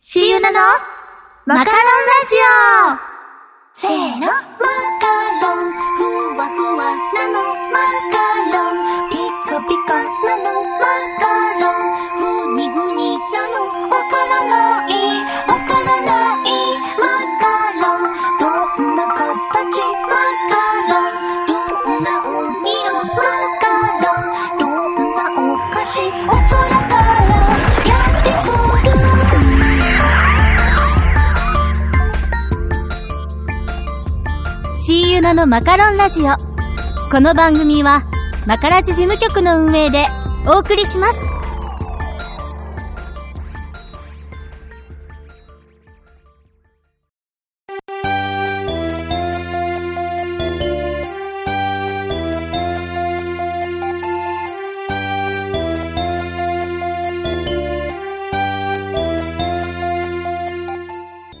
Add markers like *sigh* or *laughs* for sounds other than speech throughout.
シユナのマカロンラジオ。せーのマカロン。ふわふわなのマカロン。のマカロンラジオ。この番組は、マカラジ事務局の運営でお送りします。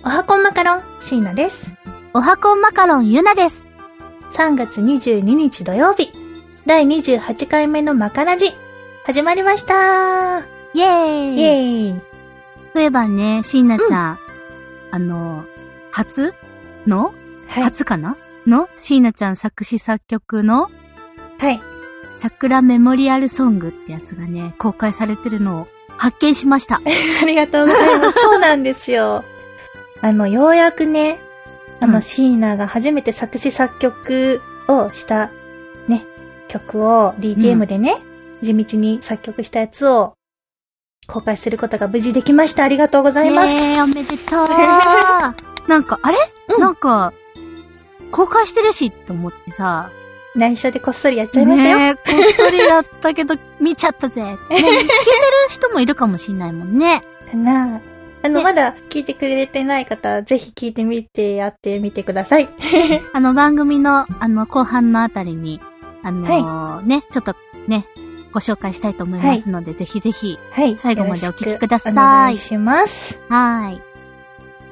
おはこんマカロン、シーナです。おはこんマカロンゆなです。3月22日土曜日、第28回目のマカラジ、始まりました。イェーイ。イェーイ。そういえばね、しんなちゃん、あの、初？の、はい。初かな？の？しーなちゃん作詞作曲の？はい。桜メモリアルソングってやつがね、公開されてるのを発見しました。*laughs* ありがとうございます。そうなんですよ。あの、ようやくね、あの、うんシーナが初めて作詞作曲をした、ね、曲を DTM でね、地道に作曲したやつを公開することが無事できました。ありがとうございます。えー、おめでとう *laughs* なんか、あれ、うんなんか、公開してるしと思ってさ。内緒でこっそりやっちゃいましたよ。ねえこっそりやったけど、見ちゃったぜ。*laughs* ね聞いてる人もいるかもしんないもんね。かなあの、ねまだ聞いてくれてない方、ぜひ聞いてみてやってみてください。*laughs* あの番組の、あの、後半のあたりに、あのーね、ちょっとね、ご紹介したいと思いますので、ぜひぜひ。はい。最後までお聞きくださいお願いします。はーい。っ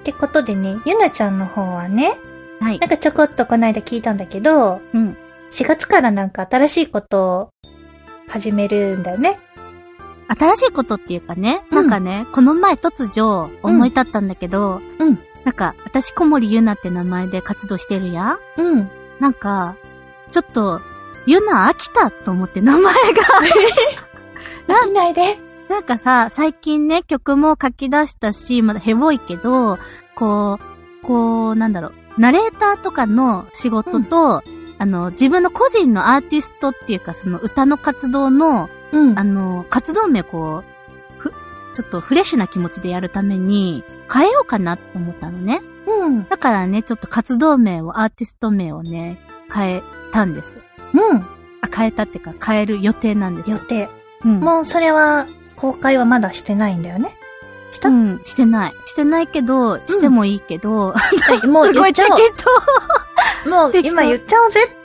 てことでね、ゆなちゃんの方はね、はいな。んかちょこっとこないだ聞いたんだけど、うん。4月からなんか新しいことを始めるんだよね。新しいことっていうかね、うんなんかね、この前突如思い立ったんだけど、うんなんか、私小森ゆなって名前で活動してるやんうん。なんか、ちょっと、ゆな飽きたと思って名前が。*laughs* 飽きないで。なんかさ、最近ね、曲も書き出したし、まだヘボいけど、こう、こう、なんだろう、ナレーターとかの仕事と、あの、自分の個人のアーティストっていうか、その歌の活動の、うんあの、活動名をこう、ふ、ちょっとフレッシュな気持ちでやるために、変えようかなって思ったのね。うん。だからね、ちょっと活動名を、アーティスト名をね、変えたんです。うん。あ、変えたっていうか、変える予定なんです。予定。うん。もうそれは、公開はまだしてないんだよね。した、うん、してない。してないけど、してもいいけど、もうすごい言っちゃおけう。もう今言っちゃおうぜ。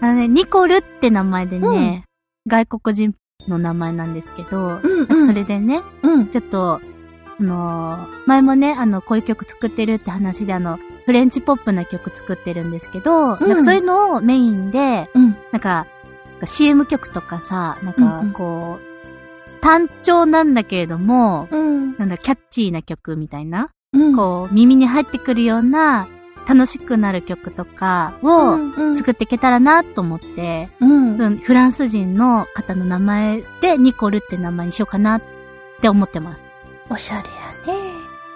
ど、*laughs* あのね、ニコルって名前でね、外国人の名前なんですけど、うんうん。それでね、うん。ちょっと、あのー前もね、あの、こういう曲作ってるって話で、あの、フレンチポップな曲作ってるんですけど、うんなんかそういうのをメインで、うん。なんか、なんか CM 曲とかさ、なんうんうかん、こう、単調なんだけれども、うん。なんだ、キャッチーな曲みたいな、うん。こう、耳に入ってくるような、楽しくなる曲とかをうんうん作っていけたらなと思って、うん。うんフランス人の方の名前でニコルって名前にしようかなって思ってます。おしゃれやね。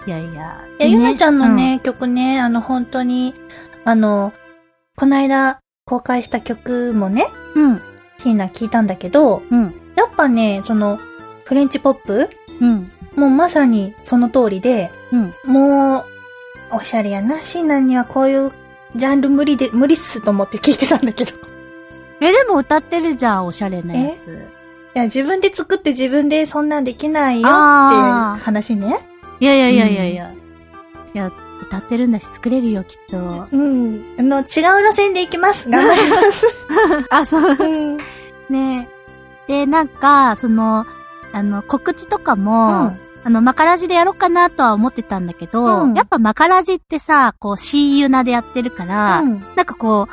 いやいや。いや、ゆなちゃんのね、曲ね、あの、本当に、あの、こないだ公開した曲もね、うん。ティーナ聞いたんだけど、うん。やっぱね、その、フレンチポップうん。もうまさにその通りで、うん。もう、おしゃれやな。シーナにはこういうジャンル無理で、無理っすと思って聞いてたんだけど。いえ、でも歌ってるじゃん、おしゃれなやつ。や、自分で作って自分でそんなんできないよってあー話ね。いやいやいやいやいや。いや、歌ってるんだし作れるよ、きっと。うん。あの、違う路線で行きます。頑張ります。*laughs* あ、そう。うん。ねで、なんか、その、あの、告知とかも、うんあの、マカラジでやろうかなとは思ってたんだけど、うんやっぱマカラジってさ、こう、シーユナでやってるから、うん。なんかこ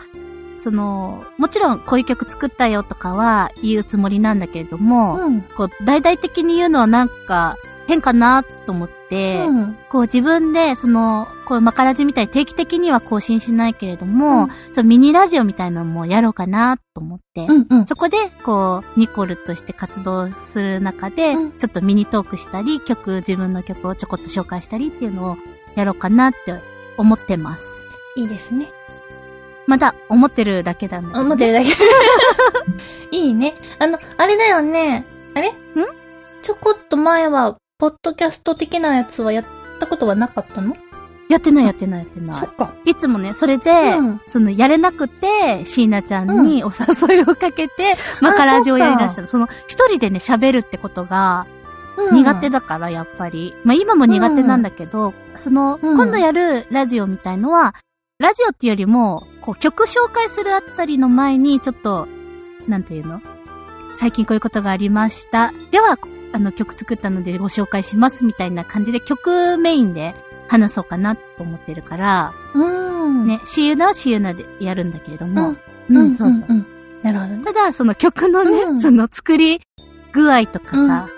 う、その、もちろんこういう曲作ったよとかは言うつもりなんだけれども、うん。こう、大々的に言うのはなんか変かなと思って、うん。こう自分で、その、こうマカラジみたいに定期的には更新しないけれども、うんそのミニラジオみたいなのもやろうかなと思って、うん。うん。そこで、こう、ニコルとして活動する中で、うんちょっとミニトークしたり、曲、自分の曲をちょこっと紹介したりっていうのをやろうかなって思ってます。いいですね。まだ思ってるだけだね思ってるだけ。*laughs* いいね。あの、あれだよね。あれ？ん？ちょこっと前は、ポッドキャスト的なやつはやったことはなかったの？やってないやってないやってないそ。っか。いつもね、それで、うんその、やれなくて、椎名ちゃんにお誘いをかけて、マカラジをやり出したの。その、一人でね、喋るってことが苦手だ。だから、やっぱり。まあ、今も苦手なんだけど、その、うん今度やるラジオみたいのは、ラジオっていうよりも、こう、曲紹介するあたりの前に、ちょっと、なんていうの？最近こういうことがありました。では、あの、曲作ったのでご紹介します、みたいな感じで、曲メインで話そうかなと思ってるから、うん。。ね、シユナはシユナでやるんだけれども、うん。うん、そうそう。ん。なるほどね。ただ、その曲のね、うんその作り具合とかさ、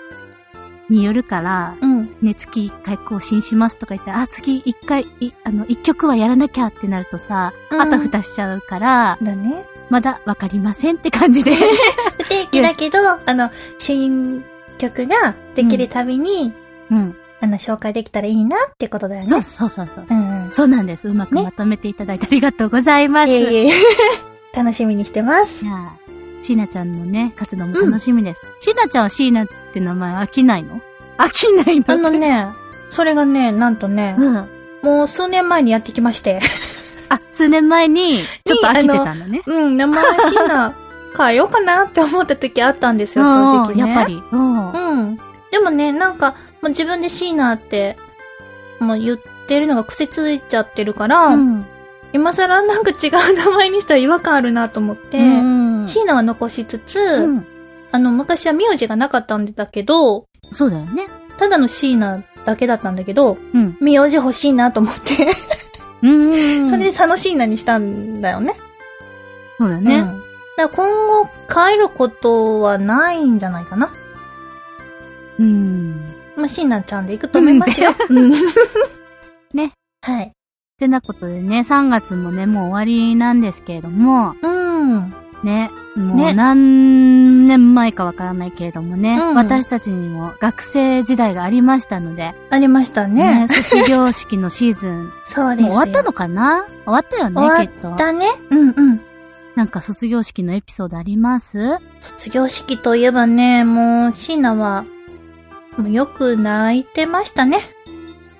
によるから、うん。ね、月1回更新しますとか言って、あ、次1回、いあの、1曲はやらなきゃってなるとさ、うんあたふたしちゃうから、だね。まだわかりませんって感じで。*laughs* 不定期だけど、あの、新曲ができるたびに、うん。あの、紹介できたらいいなってことだよね。そうそうそうそう。うんうん。そうなんです。うまくねまとめていただいてありがとうございます。いえいえ。*laughs* 楽しみにしてます。じゃあ、シーナちゃんのね、活動も楽しみです。シーナちゃんはシーナって名前飽きないの？飽きないのあの。ね、それがね、なんとね、うん。もう数年前にやってきまして。あ、数年前に、ちょっと飽きてたんだね。うん、名前シーナ *laughs* 変えようかなって思った時あったんですよ、正直ね。うんやっぱり。うん。うん。でもね、なんか、もう自分でシーナって、もう言ってるのが癖ついちゃってるから、うん。今更なんか違う名前にしたら違和感あるなと思って、うんシーナは残しつつ、うん。あの、昔は名字がなかったんだけど、そうだよね。ただのシーナだけだったんだけど、うん。名字欲しいなと思って、うん。*laughs* それで佐野シーナにしたんだよね。そうだね。うん。だ今後変えることはないんじゃないかな。うん。まあ、シーナちゃんで行くと思いますよ。*laughs* うん。ね。はい。てなことでね、3月もね、もう終わりなんですけれども、うん。ね、もうね何年前かわからないけれどもね、うん私たちにも学生時代がありましたので、ありましたね。ね、卒業式のシーズン、*laughs* そうですよ。もう終わったのかな？終わったよね、終きっとわっ。たね。うんうん。なんか卒業式のエピソードあります？卒業式といえばね、もう、シーナは、もうよく泣いてましたね。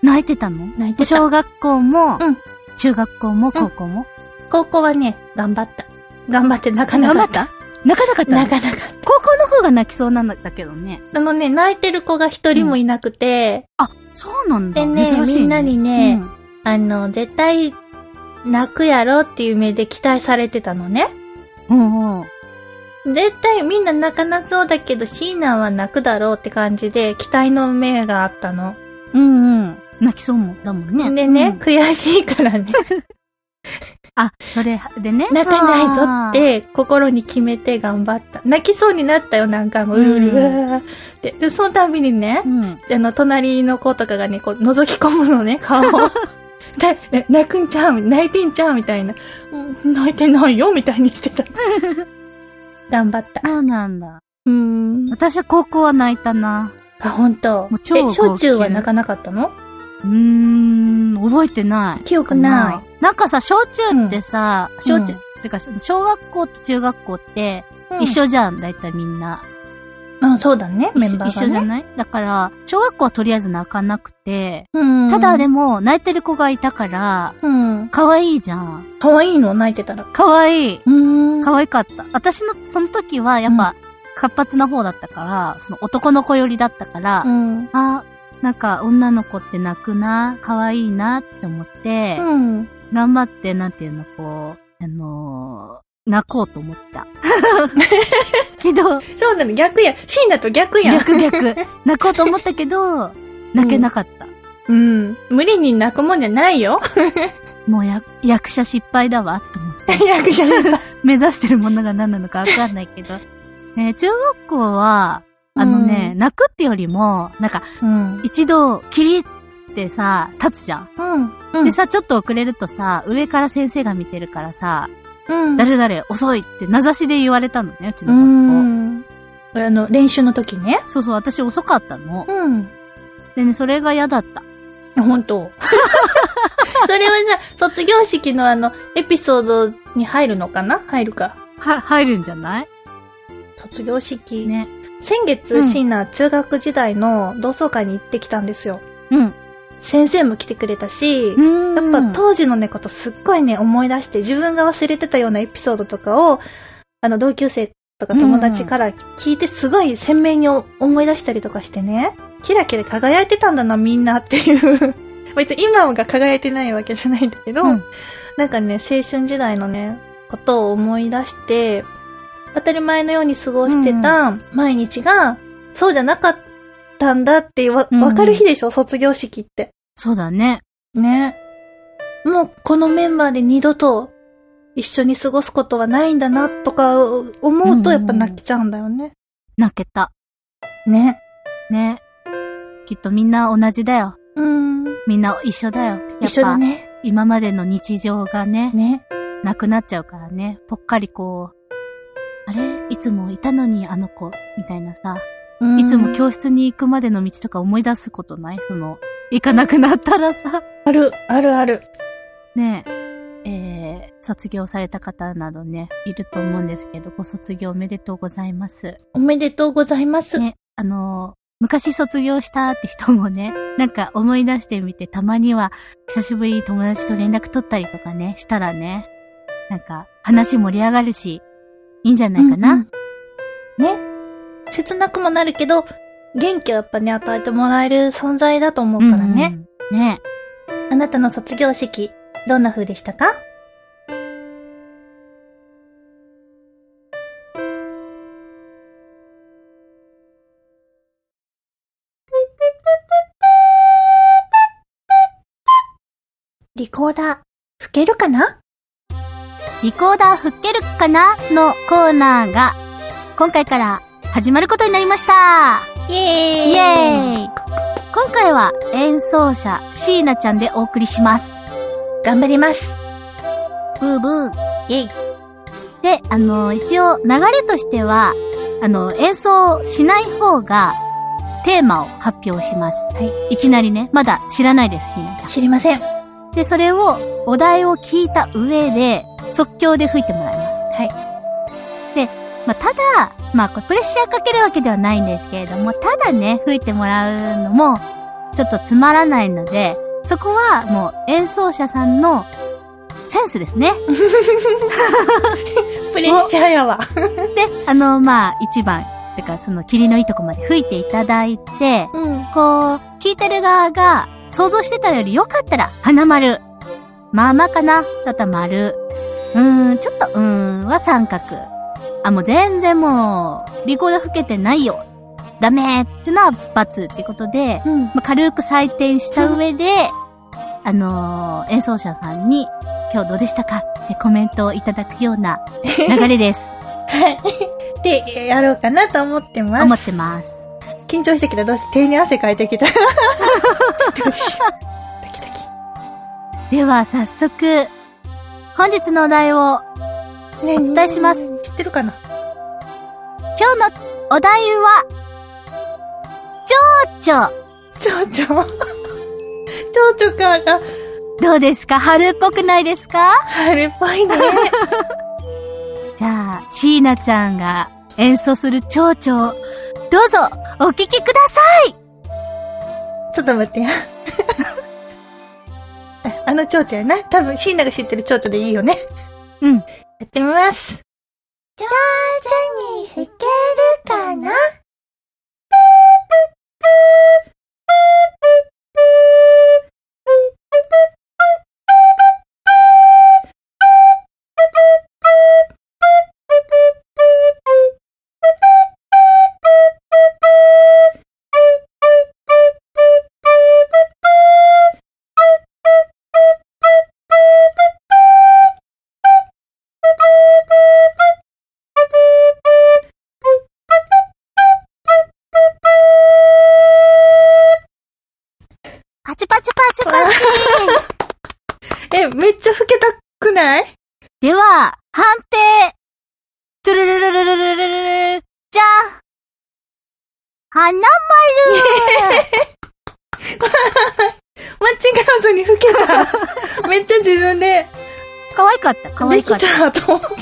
泣いてたの？泣いてた。小学校も、うん中学校も高校も、高校はね、頑張った。頑張って泣かなかった。泣かなかった泣かなかっ高校の方が泣きそうなんだけどね。た。あのね、泣いてる子が一人もいなくて、あ、そうなんだ。でね珍しいみんなにねうんあの、絶対、泣くやろっていう目で期待されてたのね。うんうん。絶対みんな泣かなそうだけど、シーナは泣くだろうって感じで、期待の目があったの。うんうん。泣きそうもんだもんね。でね、うん悔しいからね、*laughs* あ、それでね。泣かないぞって心に決めて頑張った。泣きそうになったよ、何回も。うるうるうわーって。で、そのたびにねうん。あの、隣の子とかがね、こう、覗き込むのね、顔を。*laughs* で、え泣くんちゃう？泣いてんちゃう？みたいな。うん泣いてないよ？みたいにしてた。*laughs* 頑張った。そうなんだ。うーん。私は高校は泣いたな。あ、ほんと。もう超え、小中は泣かなかったの？うーん、覚えてない。記憶ない。なんかさ、小中ってさ、ん小中、うんてか、小学校と中学校って、うん一緒じゃん、だいたいみんな。あ、そうだね、メンバーがね。一緒じゃない？だから、小学校はとりあえず泣かなくて、うん。ただでも、泣いてる子がいたから、うん。可愛いじゃん。可愛いの泣いてたら。可愛い。うーん。可愛かった。私の、その時は、やっぱ、活発な方だったから、その男の子寄りだったから、うん。あ、なんか女の子って泣くな、可愛いなって思って、うん。頑張って、なんていうの、こう、あのー泣こうと思った。*laughs* けど、そうなの、逆や。シーナと逆やん。逆逆。*laughs* 泣こうと思ったけど、泣けなかった。うん。無理に泣くもんじゃないよ。*laughs* もうや、役者失敗だわ、と思って。役者さん。目指してるものが何なのかわかんないけど。ね、中学校は、あのね、うん泣くってよりも、なんか、うん。一度、キリってさ、立つじゃん。うん。うん。でさ、ちょっと遅れるとさ、上から先生が見てるからさ、うん。誰々遅いって名指しで言われたのね、うちうの学校。ん。あの、練習の時ね。そうそう、私遅かったの。うん。でね、それが嫌だった。本当 *laughs* それはじゃあ、卒業式のあの、エピソードに入るのかな？入るか。は、入るんじゃない？卒業式。ね。先う月、んシーナ中学時代の同窓会に行ってきたんですよ。うん。先生も来てくれたし。やっぱ当時のね、ことすっごいね、思い出して、自分が忘れてたようなエピソードとかを、あの、同級生とか友達から聞いて、すごい鮮明に思い出したりとかしてね、キラキラ輝いてたんだな、みんなっていう。*laughs* 別に今が輝いてないわけじゃないんだけど、うんなんかね、青春時代のね、ことを思い出して、当たり前のように過ごしてた毎日が、そうじゃなかったんだってわ、うんわかる日でしょ、卒業式って。そうだね。ね。もうこのメンバーで二度と一緒に過ごすことはないんだなとか思うとやっぱ泣けちゃうんだよね。泣けた。ね。ね。きっとみんな同じだよ。うん。みんな一緒だよ。一緒だね。今までの日常がね、ね。なくなっちゃうからね。ぽっかりこう、あれ？いつもいたのにあの子、みたいなさ。うんいつも教室に行くまでの道とか思い出すことない？その、行かなくなったらさ。ある、あるある。ねえ、えー、卒業された方などね、いると思うんですけど、ご卒業おめでとうございます。おめでとうございます。ね、あのー昔卒業したって人もね、なんか思い出してみて、たまには久しぶりに友達と連絡取ったりとかね、したらね、なんか話盛り上がるし、いいんじゃないかな？うんうんね。切なくもなるけど、元気をやっぱね、与えてもらえる存在だと思うからね。うんうん。ねあなたの卒業式、どんな風でしたか？リコーダー、吹けるかな？リコーダー吹けるかな？のコーナーが、今回から始まることになりましたイエーイイエーイ今回は演奏者シーナちゃんでお送りします。頑張ります。ブーブー。イェイ。で、あの、一応流れとしては、あの、演奏しない方がテーマを発表します。はい。いきなりね、まだ知らないです、シーナちゃ知りません。ん。で、それを、お題を聞いた上で、即興で吹いてもらい。まあ、ただ、まあ、これプレッシャーかけるわけではないんですけれども、ただね、吹いてもらうのも、ちょっとつまらないので、そこはもう演奏者さんのセンスですね。*laughs* プレッシャーやわ。で、あの、まあ、一番、てか、その、霧のいいとこまで吹いていただいて、うん。こう、聞いてる側が想像してたより良かったら、花丸。まあまあかなだったら丸。うーん、ちょっと、うーんは三角。あ、もう全然もう、リコーダー吹けてないよ。ダメってのは×ってことで、うん。まあ、軽く採点した上で、あのー演奏者さんに、今日どうでしたかってコメントをいただくような *laughs* 流れです。はい。で、やろうかなと思ってます。思ってます。緊張してきた。どうして手に汗かいてきた。どうしよう。ドキドキ。では、早速、本日のお題をねお伝えします。知ってるかな？今日のお題は、蝶々。蝶々？蝶々かがどうですか？春っぽくないですか？春っぽいね。*laughs* じゃあ、椎名ちゃんが演奏する蝶々を、どうぞ、お聴きくださいちょっと待って *laughs* や。あの蝶々やな。多分、シーナが知ってる蝶々でいいよね。うん。やってみます。上手に吹けるかな？きかった。たと思って。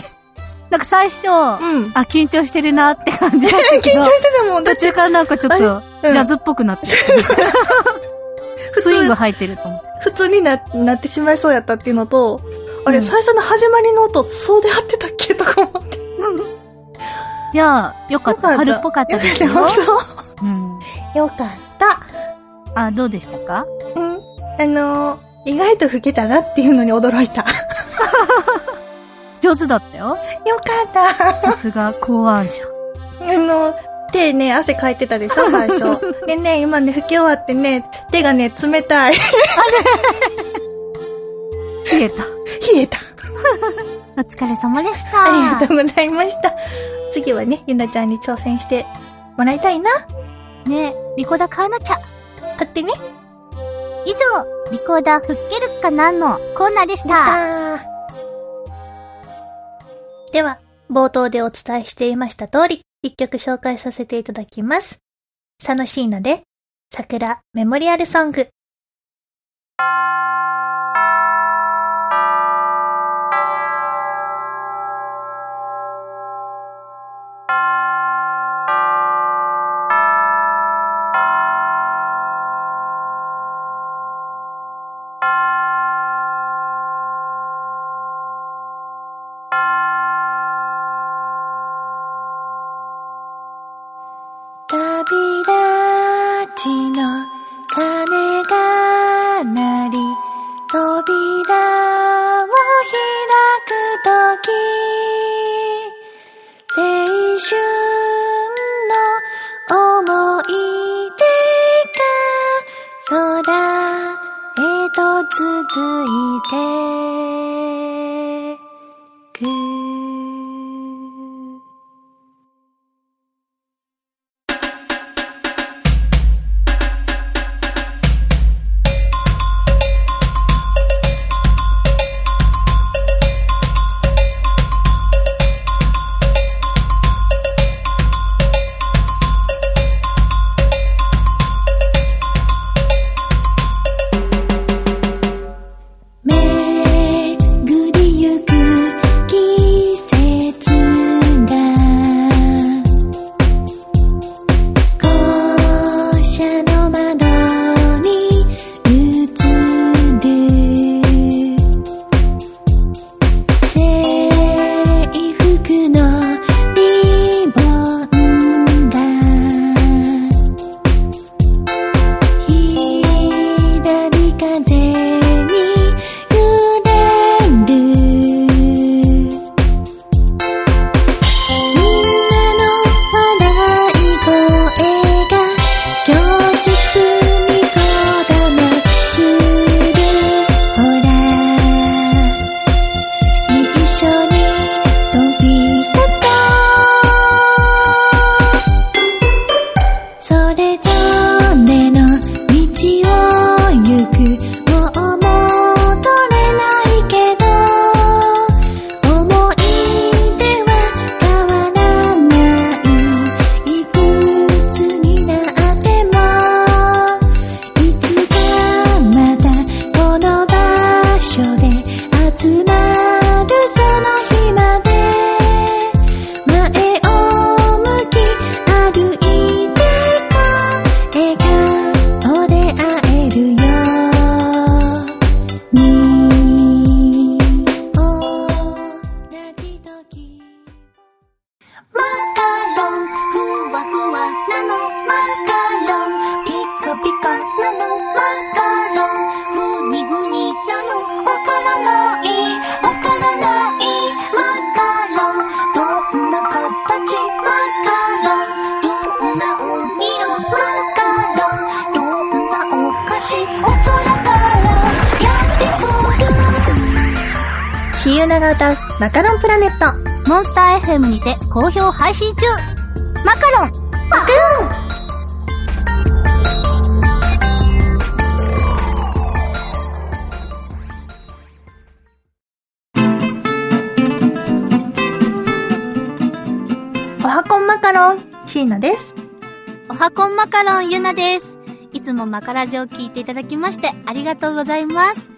なんか最初、うん。あ、緊張してるなって感じだった緊けど *laughs* 張、してたもん。途中からなんかちょっと、うんジャズっぽくなって、*laughs* 普スイング通、入ってると思って。普通にな、なってしまいそうやったっていうのと、あれ、うん最初の始まりの音、そうで合ってたっけ？とか思って。*laughs* いやー、よかった。春っぽかったですよ。本うん。当よかった。あ、どうでしたか？うん。あのー、意外と老けたなっていうのに驚いた。よ上手だったよ。かった。さすが考案者。あの、手ね、汗かいてたでしょ、*laughs* 最初。でね、今ね、拭き終わってね、手がね、冷たい。冷えた。冷えた。*laughs* お疲れ様でした。ありがとうございました。次はね、ゆなちゃんに挑戦してもらいたいな。ねリコーダー買わなきゃ。買ってね。以上、リコーダー吹っけるかなのコーナーでした。ででは、冒頭でお伝えしていました通り、一曲紹介させていただきます。サノシーナで、桜メモリアルソング。の鐘。シーユナが歌うマカロンプラネット。モンスター FM にて好評配信中。マカロンマカロン。おはこんマカロン椎名です。おはこんマカロンゆなです。いつもマカラジオを聞いていただきましてありがとうございます。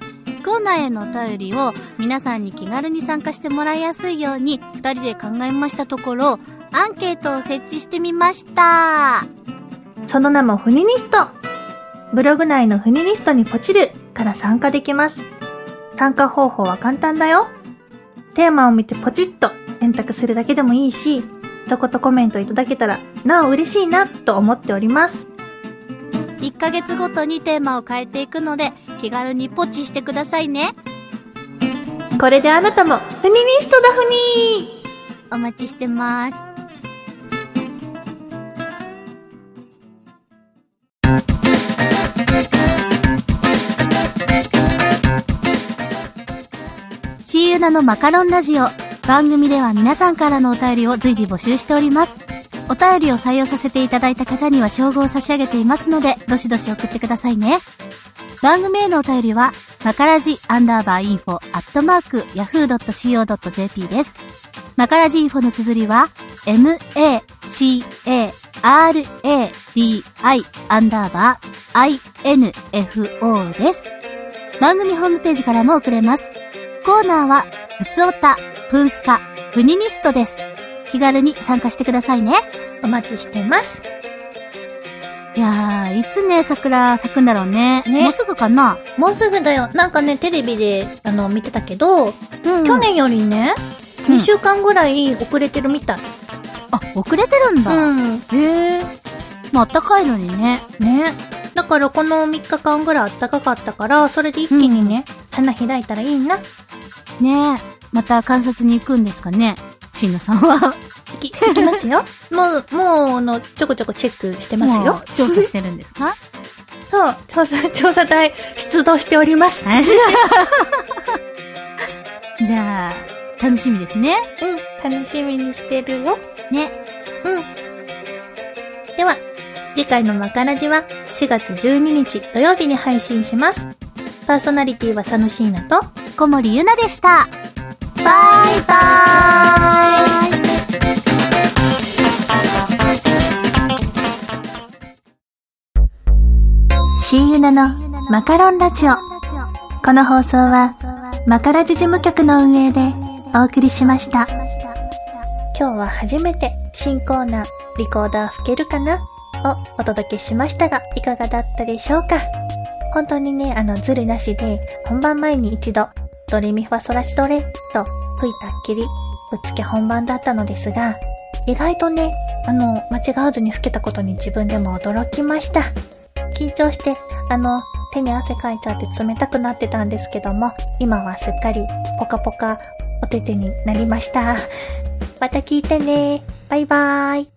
コーナーへのお便りを皆さんに気軽に参加してもらいやすいように二人で考えましたところ、アンケートを設置してみました。その名もフニニスト。ブログ内のフニニストにポチるから参加できます。参加方法は簡単だよ。テーマを見てポチッと選択するだけでもいいし、一言コメントいただけたらなお嬉しいなと思っております。1ヶ月ごとにテーマを変えていくので気軽にポチしてくださいね。これであなたもフニニストだフニーお待ちしてます。シーユナのマカロンラジオ。番組では皆さんからのお便りを随時募集しております。お便りを採用させていただいた方には称号を差し上げていますので、どしどし送ってくださいね。番組へのお便りは、マカラジアンダーバーインフォアットマーク yahoo.co.jp です。マカラジインフォの綴りは、m-a-c-a-r-a-d-i アンダーバー i-n-f-o です。番組ホームページからも送れます。コーナーは、ふつおた、プンスカ、フニニストです。気軽に参加してくださいね。お待ちしてます。いやー、いつね、桜咲くんだろうね。ねもうすぐかな？もうすぐだよ。なんかね、テレビで、あの、見てたけど、うん去年よりね、うん2週間ぐらい遅れてるみたい。あ、遅れてるんだ。うん。へえ。まあ、暖かいのにね。ね。だからこの3日間ぐらい暖かかったから、それで一気にね、花開いたらいいな。ねえ。また観察に行くんですかね椎名さんは。いき、*laughs* いきますよ。もう、もう、あの、ちょこちょこチェックしてますよ調査してるんですか？*laughs* そう、調査、調査隊出動しております。*laughs* じゃあ、楽しみですね。うん、楽しみにしてるよ。ね。うん。では、次回のマカラジは4月12日土曜日に配信します。パーソナリティは佐野椎名と、小森ゆなでした。バイバーイシーユナのマカロンラジオ。この放送はマカラジ事務局の運営でお送りしました。今日は初めて新コーナーリコーダー吹けるかな？をお届けしましたがいかがだったでしょうか？本当にね、あの、ズルなしで本番前に一度ドレミファソラシドレと吹いたっきりぶっつけ本番だったのですが意外とね、あの、間違わずに吹けたことに自分でも驚きました。緊張して、あの、手に汗かいちゃって冷たくなってたんですけども、今はすっかりポカポカお手手になりました。また聞いてね。バイバーイ。